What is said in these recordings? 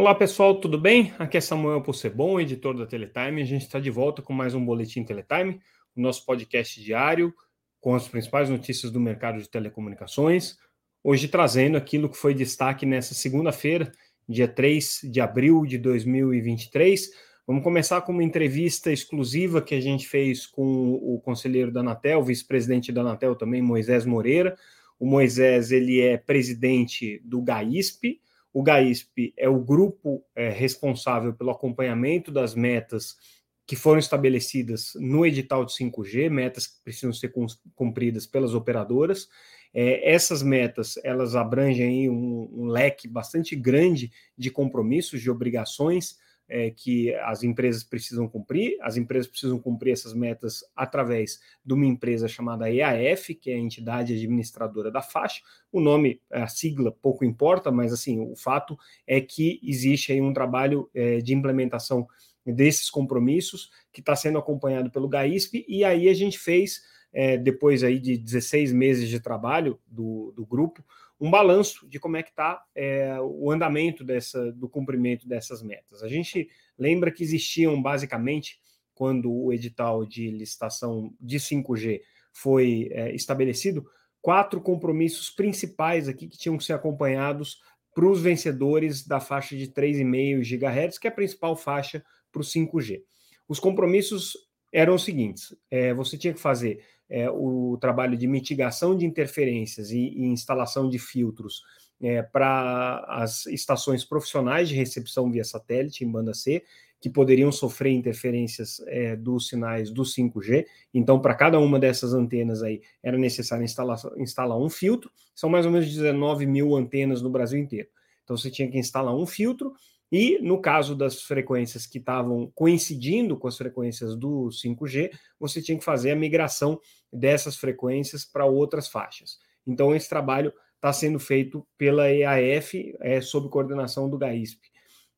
Olá pessoal, tudo bem? Aqui é Samuel Possebon, editor da Teletime. A gente está de volta com mais um Boletim Teletime, o nosso podcast diário com as principais notícias do mercado de telecomunicações. Hoje trazendo aquilo que foi destaque nessa segunda-feira, dia 3 de abril de 2023. Vamos começar com uma entrevista exclusiva que a gente fez com o conselheiro da Anatel, vice-presidente da Anatel também, Moisés Moreira. O Moisés ele é presidente do GAISP, o GAISP é o grupo é, responsável pelo acompanhamento das metas que foram estabelecidas no edital de 5G, metas que precisam ser cumpridas pelas operadoras. É, essas metas elas abrangem um, um leque bastante grande de compromissos, de obrigações é, que as empresas precisam cumprir. As empresas precisam cumprir essas metas através de uma empresa chamada EAF, que é a entidade administradora da faixa. O nome, a sigla, pouco importa, mas assim, o fato é que existe aí um trabalho é, de implementação desses compromissos que está sendo acompanhado pelo GAISP, e aí a gente fez, é, depois aí de 16 meses de trabalho do, do grupo, um balanço de como é que está é, o andamento dessa, do cumprimento dessas metas. A gente lembra que existiam basicamente, quando o edital de licitação de 5G foi é, estabelecido, quatro compromissos principais aqui que tinham que ser acompanhados para os vencedores da faixa de 3,5 GHz, que é a principal faixa para o 5G. Os compromissos eram os seguintes: é, você tinha que fazer é, o trabalho de mitigação de interferências e, e instalação de filtros é, para as estações profissionais de recepção via satélite em banda C, que poderiam sofrer interferências é, dos sinais do 5G. Então, para cada uma dessas antenas aí, era necessário instalar, instalar um filtro. São mais ou menos 19 mil antenas no Brasil inteiro. Então, você tinha que instalar um filtro e no caso das frequências que estavam coincidindo com as frequências do 5G, você tinha que fazer a migração dessas frequências para outras faixas. Então, esse trabalho está sendo feito pela EAF, é, sob coordenação do GAISP.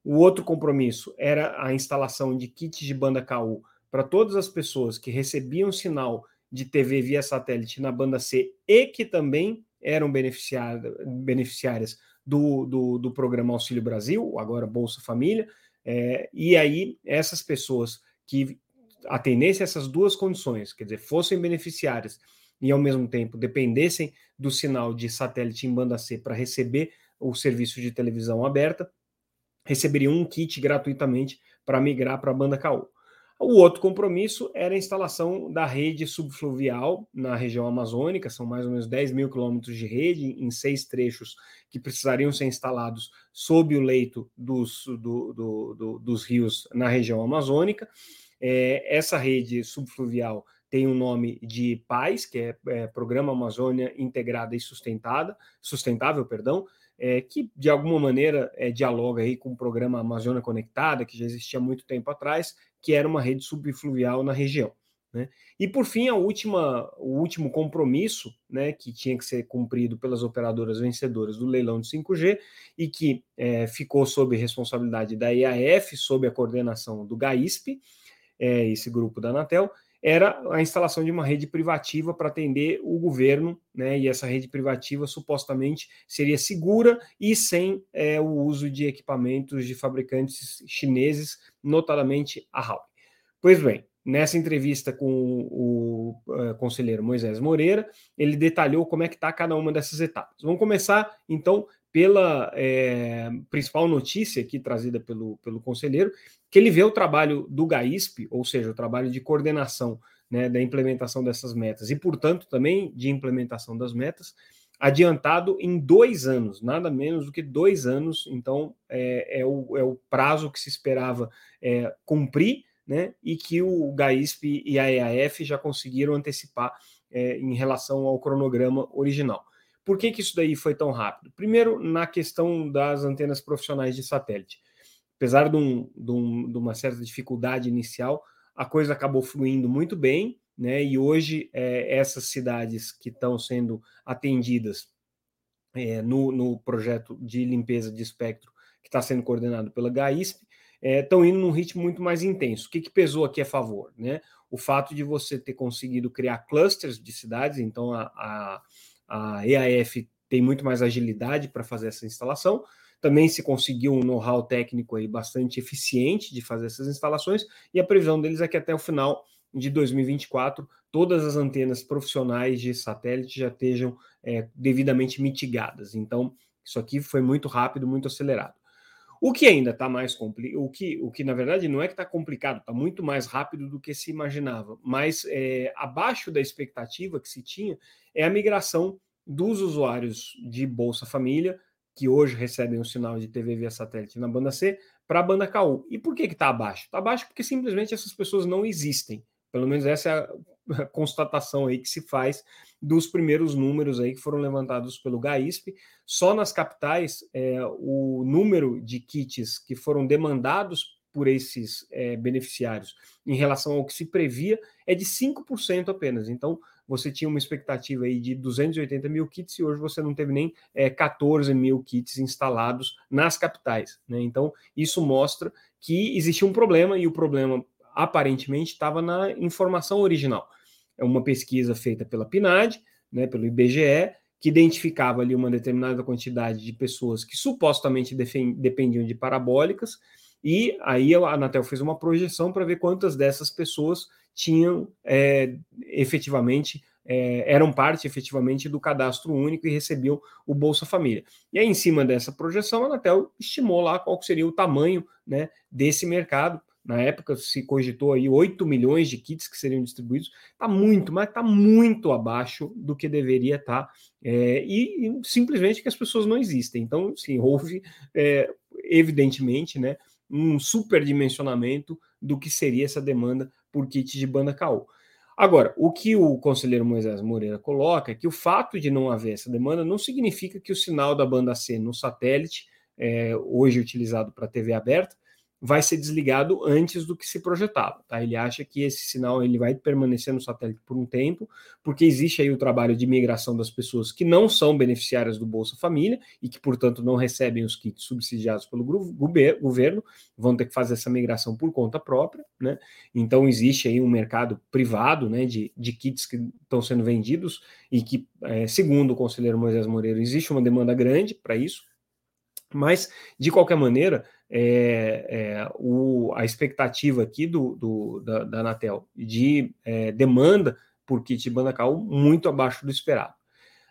O outro compromisso era a instalação de kits de banda KU para todas as pessoas que recebiam sinal de TV via satélite na banda C e que também eram beneficiárias do, do, do programa Auxílio Brasil, agora Bolsa Família, é, e aí essas pessoas que atendessem essas duas condições, quer dizer, fossem beneficiárias e ao mesmo tempo dependessem do sinal de satélite em banda C para receber o serviço de televisão aberta, receberiam um kit gratuitamente para migrar para a banda KU. O outro compromisso era a instalação da rede subfluvial na região amazônica, são mais ou menos 10 mil quilômetros de rede em seis trechos que precisariam ser instalados sob o leito dos, do, do, do, dos rios na região amazônica. É, essa rede subfluvial tem o um nome de PAIS, que é, é Programa Amazônia Integrada e Sustentada, Sustentável, perdão, é, que de alguma maneira é, dialoga aí com o programa Amazônia Conectada, que já existia há muito tempo atrás, que era uma rede subfluvial na região. Né? E por fim, a última, o último compromisso né, que tinha que ser cumprido pelas operadoras vencedoras do leilão de 5G e que é, ficou sob responsabilidade da IAF, sob a coordenação do GAISP, é, esse grupo da Anatel, era a instalação de uma rede privativa para atender o governo, né? E essa rede privativa supostamente seria segura e sem é, o uso de equipamentos de fabricantes chineses, notadamente a Huawei. Pois bem, nessa entrevista com o, uh, conselheiro Moisés Moreira, ele detalhou como é que está cada uma dessas etapas. Vamos começar, então, pela é, principal notícia aqui trazida pelo, pelo conselheiro, que ele vê o trabalho do GAISP, ou seja, o trabalho de coordenação né, da implementação dessas metas e, portanto, também de implementação das metas, adiantado em dois anos, nada menos do que dois anos. Então, é, é, o, é o, prazo que se esperava é, cumprir, né, e que o GAISP e a EAF já conseguiram antecipar é, em relação ao cronograma original. Por que, que isso daí foi tão rápido? Primeiro, na questão das antenas profissionais de satélite. Apesar de, um, de, um, de uma certa dificuldade inicial, a coisa acabou fluindo muito bem, né? E hoje é, essas cidades que estão sendo atendidas é, no, no, projeto de limpeza de espectro que está sendo coordenado pela GAISP estão é, indo num ritmo muito mais intenso. O que, que pesou aqui a favor? Né? O fato de você ter conseguido criar clusters de cidades, então a, a a EAF tem muito mais agilidade para fazer essa instalação. também se conseguiu um know-how técnico aí bastante eficiente de fazer essas instalações, e a previsão deles é que até o final de 2024 todas as antenas profissionais de satélite já estejam é, devidamente mitigadas. Então, isso aqui foi muito rápido, muito acelerado. O que ainda está mais complicado, o que, o que na verdade não é que está complicado, está muito mais rápido do que se imaginava, mas é, abaixo da expectativa que se tinha é a migração dos usuários de Bolsa Família, que hoje recebem o sinal de TV via satélite na banda C, para a banda KU. E por que está abaixo? Está abaixo porque simplesmente essas pessoas não existem. Pelo menos essa é a constatação aí que se faz dos primeiros números aí que foram levantados pelo GAISP. Só nas capitais, é, o número de kits que foram demandados por esses é, beneficiários em relação ao que se previa é de 5% apenas. Então, você tinha uma expectativa aí de 280 mil kits e hoje você não teve nem é, 14 mil kits instalados nas capitais. Né? Então, isso mostra que existia um problema e o problema aparentemente estava na informação original. É uma pesquisa feita pela PNAD, né, pelo IBGE, que identificava ali uma determinada quantidade de pessoas que supostamente dependiam de parabólicas, e aí a Anatel fez uma projeção para ver quantas dessas pessoas tinham é, efetivamente é, eram parte efetivamente do cadastro único e recebiam o Bolsa Família. E aí, em cima dessa projeção, a Anatel estimou lá qual seria o tamanho né, desse mercado. Na época se cogitou aí 8 milhões de kits que seriam distribuídos, está muito, mas está muito abaixo do que deveria estar, tá, é, e, e, simplesmente que as pessoas não existem. Então, sim, houve, é, evidentemente, né, um superdimensionamento do que seria essa demanda por kit de banda KU. Agora, o que o conselheiro Moisés Moreira coloca é que o fato de não haver essa demanda não significa que o sinal da banda C no satélite, é, hoje utilizado para TV aberta, vai ser desligado antes do que se projetava. Tá? Ele acha que esse sinal ele vai permanecer no satélite por um tempo, porque existe aí o trabalho de migração das pessoas que não são beneficiárias do Bolsa Família e que, portanto, não recebem os kits subsidiados pelo governo, vão ter que fazer essa migração por conta própria. Né? Então, existe aí um mercado privado né, de, de kits que estão sendo vendidos e que, é, segundo o conselheiro Moisés Moreira, existe uma demanda grande para isso. Mas, de qualquer maneira, é, é, o, a expectativa aqui do, do da, da, Anatel de é, demanda por kit banda cal muito abaixo do esperado.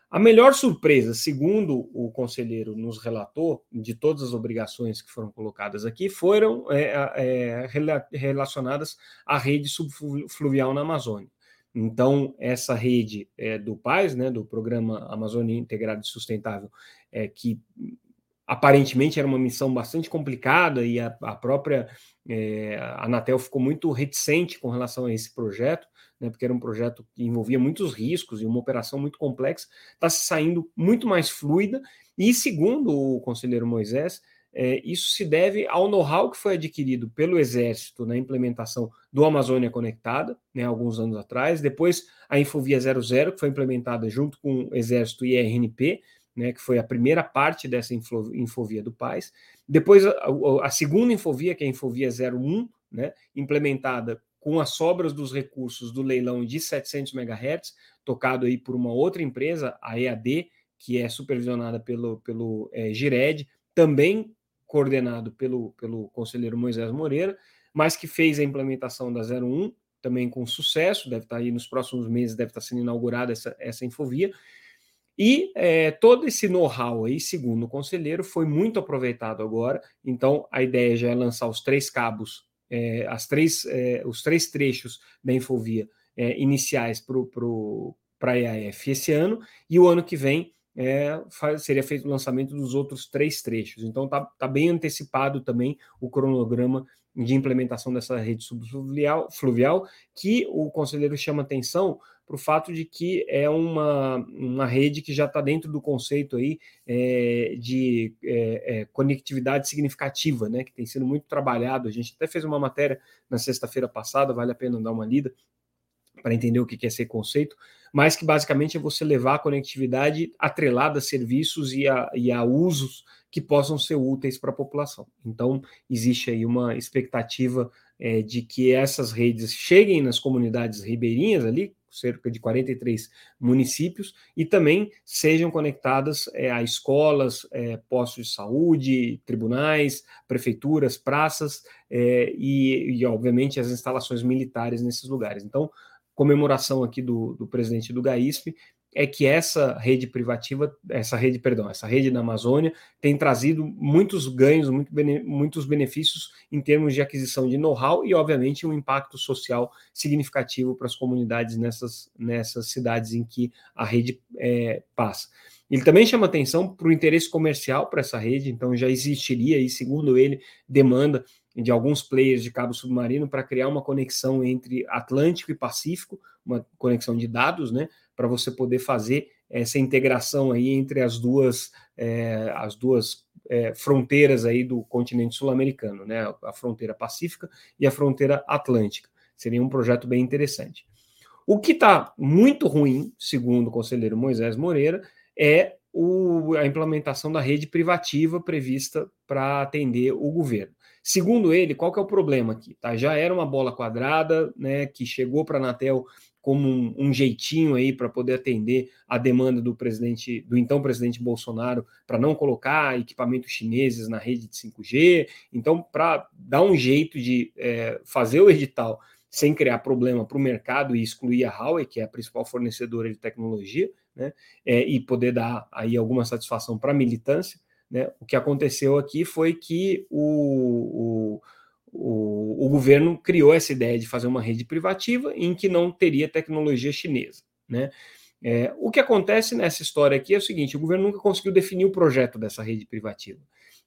A melhor surpresa, segundo o conselheiro nos relatou, de todas as obrigações que foram colocadas aqui, foram é, é, relacionadas à rede subfluvial na Amazônia. Então, essa rede é, do PAIS, né, do Programa Amazônia Integrado e Sustentável, é, que aparentemente era uma missão bastante complicada e a, a própria é, a Anatel ficou muito reticente com relação a esse projeto, né, porque era um projeto que envolvia muitos riscos e uma operação muito complexa, está se saindo muito mais fluida, e segundo o conselheiro Moisés, é, isso se deve ao know-how que foi adquirido pelo Exército na implementação do Amazônia Conectada, né, alguns anos atrás, depois a Infovia 00, que foi implementada junto com o Exército e a RNP, né, que foi a primeira parte dessa infovia do PAIS. Depois, a, a, segunda infovia, que é a Infovia 01, né, implementada com as sobras dos recursos do leilão de 700 MHz, tocado aí por uma outra empresa, a EAD, que é supervisionada pelo, pelo é, Gired, também coordenado pelo, pelo conselheiro Moisés Moreira, mas que fez a implementação da 01, também com sucesso, deve estar aí nos próximos meses, deve estar sendo inaugurada essa, essa infovia, e é, todo esse know-how aí, segundo o conselheiro, foi muito aproveitado agora. Então, a ideia já é lançar os três cabos, é, as três, é, os três trechos da Infovia iniciais para a EAF esse ano, e o ano que vem faz, seria feito o lançamento dos outros três trechos. Então, está tá bem antecipado também o cronograma de implementação dessa rede subfluvial, fluvial, que o conselheiro chama atenção para o fato de que é uma, uma rede que já está dentro do conceito aí é, de é, é, conectividade significativa, né, que tem sido muito trabalhado. A gente até fez uma matéria na sexta-feira passada, vale a pena dar uma lida para entender o que é esse conceito, mas que basicamente é você levar a conectividade atrelada a serviços e a, e a usos que possam ser úteis para a população. Então, existe aí uma expectativa é, de que essas redes cheguem nas comunidades ribeirinhas ali, cerca de 43 municípios, e também sejam conectadas é, a escolas, é, postos de saúde, tribunais, prefeituras, praças é, e, e, obviamente, as instalações militares nesses lugares. Então, comemoração aqui do, do presidente do GAISP é que essa rede privativa, essa rede, perdão, essa rede da Amazônia tem trazido muitos ganhos, muito bene, muitos benefícios em termos de aquisição de know-how e, obviamente, um impacto social significativo para as comunidades nessas, nessas cidades em que a rede é, passa. Ele também chama atenção para o interesse comercial para essa rede, então já existiria aí, segundo ele, demanda de alguns players de cabo submarino para criar uma conexão entre Atlântico e Pacífico, uma conexão de dados, né, para você poder fazer essa integração aí entre as duas é, as duas é, fronteiras aí do continente sul-americano, né, a fronteira pacífica e a fronteira atlântica. Seria um projeto bem interessante. O que está muito ruim, segundo o conselheiro Moisés Moreira, é o, a implementação da rede privativa prevista para atender o governo. Segundo ele, qual que é o problema aqui? Tá? Já era uma bola quadrada, né, que chegou para a Anatel como um, um jeitinho aí para poder atender a demanda do presidente, do então presidente Bolsonaro, para não colocar equipamentos chineses na rede de 5G. Então, para dar um jeito de é, fazer o edital sem criar problema para o mercado e excluir a Huawei, que é a principal fornecedora de tecnologia, né, é, e poder dar aí alguma satisfação para a militância. Né? O que aconteceu aqui foi que o, o, o, o, governo criou essa ideia de fazer uma rede privativa em que não teria tecnologia chinesa. Né? É, o que acontece nessa história aqui é o seguinte: o governo nunca conseguiu definir o projeto dessa rede privativa.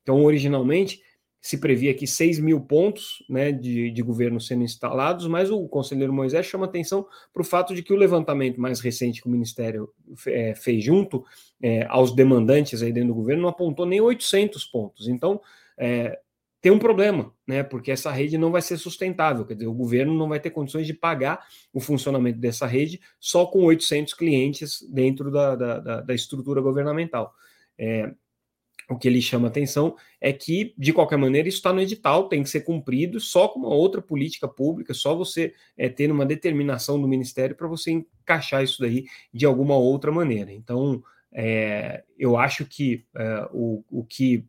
Então, originalmente, se previa aqui 6 mil pontos né, de, de governo sendo instalados, mas o conselheiro Moisés chama atenção para o fato de que o levantamento mais recente que o Ministério é, fez junto é, aos demandantes aí dentro do governo não apontou nem 800 pontos. Então, é, tem um problema, né? Porque essa rede não vai ser sustentável, quer dizer, o governo não vai ter condições de pagar o funcionamento dessa rede só com 800 clientes dentro da, da, da, estrutura governamental. É, o que ele chama atenção é que, de qualquer maneira, isso está no edital, tem que ser cumprido só com uma outra política pública, só você é, ter uma determinação do Ministério para você encaixar isso daí de alguma outra maneira. Então, é, eu acho que é, o, o que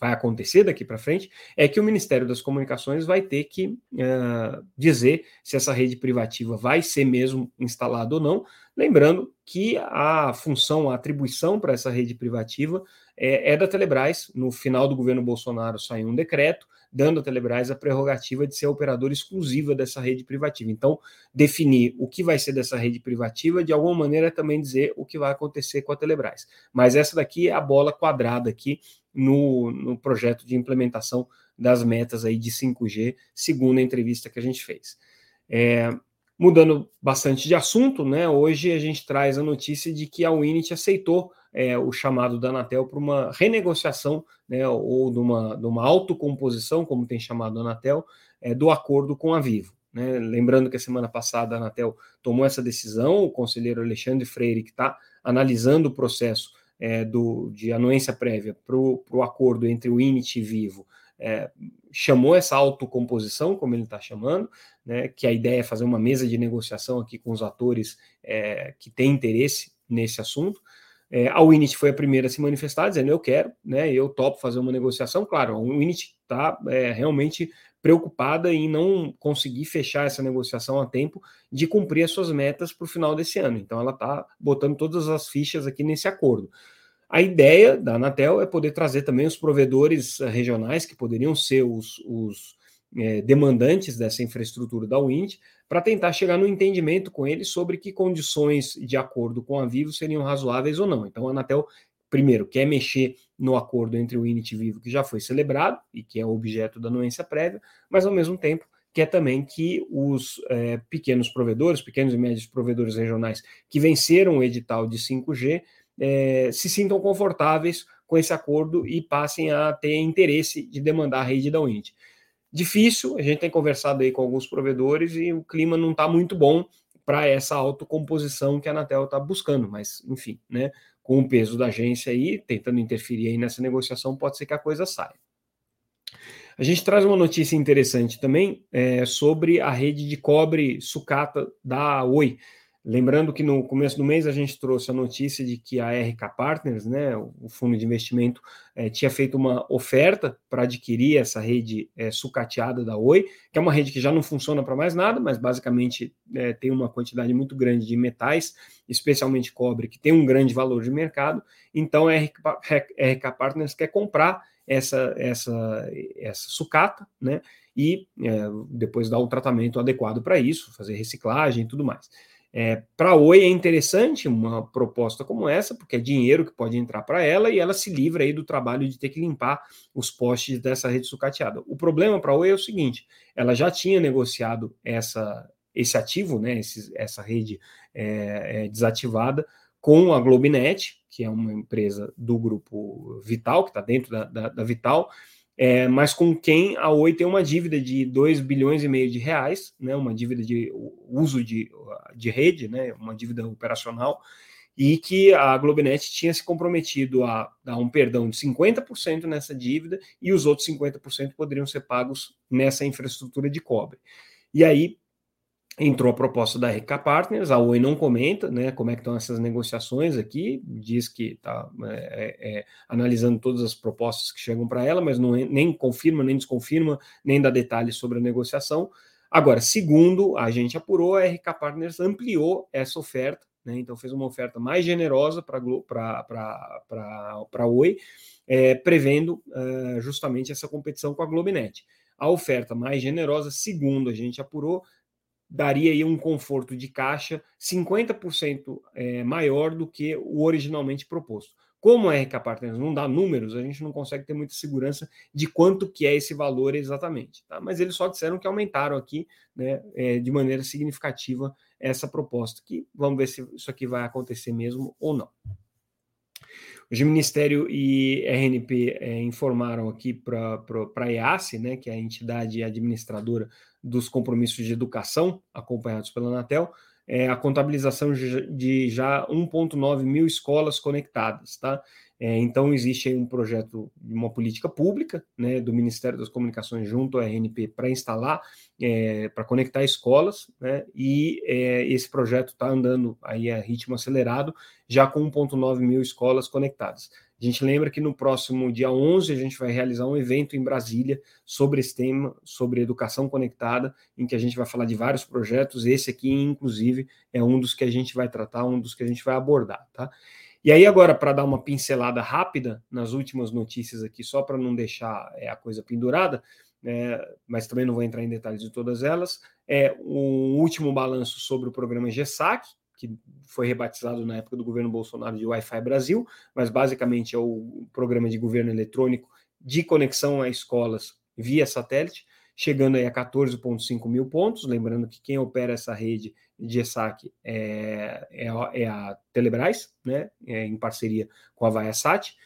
vai acontecer daqui para frente é que o Ministério das Comunicações vai ter que é, dizer se essa rede privativa vai ser mesmo instalada ou não, lembrando que a função, a atribuição para essa rede privativa é, é da Telebrás. No final do governo Bolsonaro saiu um decreto dando à Telebrás a prerrogativa de ser operadora exclusiva dessa rede privativa. Então, definir o que vai ser dessa rede privativa, de alguma maneira, é também dizer o que vai acontecer com a Telebrás. Mas essa daqui é a bola quadrada aqui no, no projeto de implementação das metas aí de 5G, segundo a entrevista que a gente fez. É, mudando bastante de assunto, né? Hoje a gente traz a notícia de que a Unity aceitou é, o chamado da Anatel para uma renegociação, né, ou de uma, de uma autocomposição, como tem chamado a Anatel, é, do acordo com a Vivo. Né? Lembrando que a semana passada a Anatel tomou essa decisão, o conselheiro Alexandre Freire, que está analisando o processo é, do, de anuência prévia para o acordo entre o INIT e Vivo, é, chamou essa autocomposição, como ele está chamando, né, que a ideia é fazer uma mesa de negociação aqui com os atores é, que têm interesse nesse assunto. É, a Winit foi a primeira a se manifestar, dizendo eu quero, né, eu topo fazer uma negociação. Claro, a Winit está é, realmente preocupada em não conseguir fechar essa negociação a tempo de cumprir as suas metas para o final desse ano. Então, ela está botando todas as fichas aqui nesse acordo. A ideia da Anatel é poder trazer também os provedores eh, regionais, que poderiam ser os, os é, demandantes dessa infraestrutura da Wind, para tentar chegar no entendimento com eles sobre que condições de acordo com a Vivo seriam razoáveis ou não. Então, a Anatel, primeiro, quer mexer no acordo entre o Init e Vivo, que já foi celebrado e que é objeto da anuência prévia, mas, ao mesmo tempo, quer também que os é, pequenos provedores, pequenos e médios provedores regionais que venceram o edital de 5G, é, se sintam confortáveis com esse acordo e passem a ter interesse de demandar a rede da Wind. Difícil, a gente tem conversado aí com alguns provedores e o clima não está muito bom para essa autocomposição que a Anatel está buscando, mas enfim, né, com o peso da agência aí, tentando interferir aí nessa negociação, pode ser que a coisa saia. A gente traz uma notícia interessante também é, sobre a rede de cobre sucata da Oi. Lembrando que no começo do mês a gente trouxe a notícia de que a RK Partners, né, o fundo de investimento, é, tinha feito uma oferta para adquirir essa rede é, sucateada da Oi, que é uma rede que já não funciona para mais nada, mas basicamente é, tem uma quantidade muito grande de metais, especialmente cobre, que tem um grande valor de mercado. Então a RK, RK Partners quer comprar essa, essa, essa sucata, né, e depois dar o tratamento adequado para isso, fazer reciclagem e tudo mais. É, para a Oi é interessante uma proposta como essa, porque é dinheiro que pode entrar para ela e ela se livra aí do trabalho de ter que limpar os postes dessa rede sucateada. O problema para a Oi é o seguinte: ela já tinha negociado essa, esse ativo, né, esse, essa rede é, é, desativada, com a Globinet, que é uma empresa do grupo Vital, que está dentro da, da, da Vital, é, mas com quem a Oi tem uma dívida de 2 bilhões e meio de reais, né, uma dívida de uso de, de rede, né, uma dívida operacional, e que a Globonet tinha se comprometido a dar um perdão de 50% nessa dívida e os outros 50% poderiam ser pagos nessa infraestrutura de cobre. E aí entrou a proposta da RK Partners, a Oi não comenta né, como é que estão essas negociações aqui, diz que está é, é, é, analisando todas as propostas que chegam para ela, mas não, nem confirma, nem desconfirma, nem dá detalhes sobre a negociação. Agora, segundo a gente apurou, a RK Partners ampliou essa oferta, né, então fez uma oferta mais generosa para a Oi, é, prevendo é, justamente essa competição com a Globinet. A oferta mais generosa, segundo a gente apurou, daria aí um conforto de caixa 50% é, maior do que o originalmente proposto. Como a RK Partners não dá números, a gente não consegue ter muita segurança de quanto que é esse valor exatamente. Tá? Mas eles só disseram que aumentaram aqui né, é, de maneira significativa essa proposta, que vamos ver se isso aqui vai acontecer mesmo ou não. O Ministério e RNP é, informaram aqui para a EASE, né, que é a entidade administradora dos compromissos de educação acompanhados pela Anatel, é, a contabilização de já 1,9 mil escolas conectadas, tá? É, então, existe aí um projeto uma política pública, né, do Ministério das Comunicações junto à RNP para instalar, é, para conectar escolas, né, e é, esse projeto está andando aí a ritmo acelerado, já com 1,9 mil escolas conectadas. A gente lembra que no próximo dia 11 a gente vai realizar um evento em Brasília sobre esse tema, sobre educação conectada, em que a gente vai falar de vários projetos. Esse aqui, inclusive, é um dos que a gente vai tratar, um dos que a gente vai abordar, tá? E aí, agora, para dar uma pincelada rápida nas últimas notícias aqui, só para não deixar é, a coisa pendurada, é, mas também não vou entrar em detalhes de todas elas, é um último balanço sobre o programa GESAC, que foi rebatizado na época do governo Bolsonaro de Wi-Fi Brasil, mas basicamente é o programa de governo eletrônico de conexão a escolas via satélite, chegando aí a 14,5 mil pontos. Lembrando que quem opera essa rede de ESAC é, é, é a Telebrás, né, é, em parceria com a Viasat.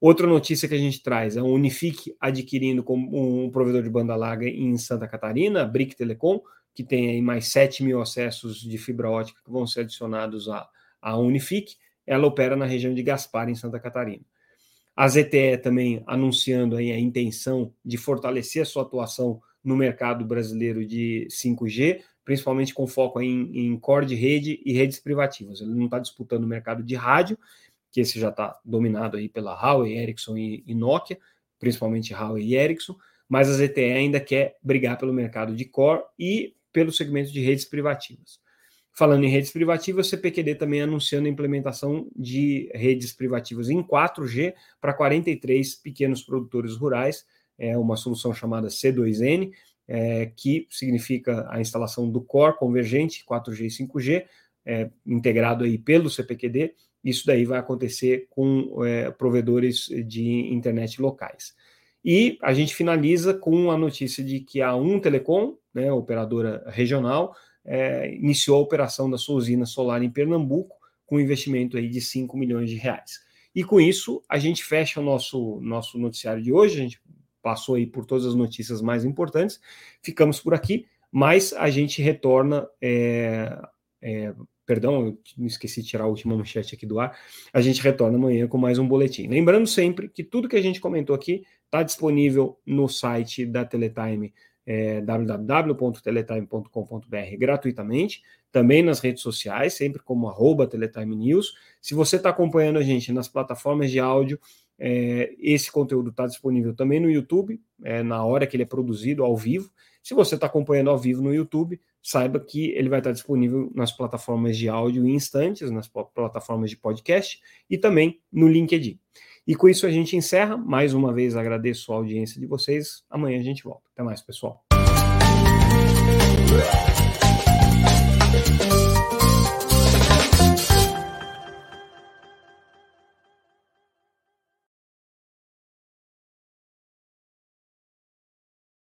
Outra notícia que a gente traz é a Unifique adquirindo como um provedor de banda larga em Santa Catarina, a Brick Telecom, que tem aí mais 7 mil acessos de fibra ótica que vão ser adicionados à, à Unifique. Ela opera na região de Gaspar, em Santa Catarina. A ZTE também anunciando aí a intenção de fortalecer a sua atuação no mercado brasileiro de 5G, principalmente com foco em, em core de rede e redes privativas. Ele não está disputando o mercado de rádio, que esse já está dominado aí pela Huawei, Ericsson e, e Nokia, principalmente Huawei e Ericsson, mas a ZTE ainda quer brigar pelo mercado de core e pelo segmento de redes privativas. Falando em redes privativas, o CPQD também anunciando a implementação de redes privativas em 4G para 43 pequenos produtores rurais, é uma solução chamada C2N, é, que significa a instalação do core convergente 4G e 5G, é, integrado aí pelo CPQD. Isso daí vai acontecer com é, provedores de internet locais. E a gente finaliza com a notícia de que a Um Telecom, né, operadora regional, é, iniciou a operação da sua usina solar em Pernambuco com um investimento aí de 5 milhões de reais. E com isso, a gente fecha o nosso, nosso noticiário de hoje, a gente passou aí por todas as notícias mais importantes, ficamos por aqui, mas a gente retorna, é, é, perdão, eu esqueci de tirar a última manchete aqui do ar, a gente retorna amanhã com mais um boletim. Lembrando sempre que tudo que a gente comentou aqui está disponível no site da Teletime, é, www.teletime.com.br gratuitamente, também nas redes sociais, sempre como arroba Teletime News. Se você está acompanhando a gente nas plataformas de áudio, é, esse conteúdo está disponível também no YouTube, é, na hora que ele é produzido ao vivo. Se você está acompanhando ao vivo no YouTube, saiba que ele vai estar tá disponível nas plataformas de áudio em instantes, nas plataformas de podcast e também no LinkedIn. E com isso a gente encerra. Mais uma vez agradeço a audiência de vocês. Amanhã a gente volta. Até mais, pessoal.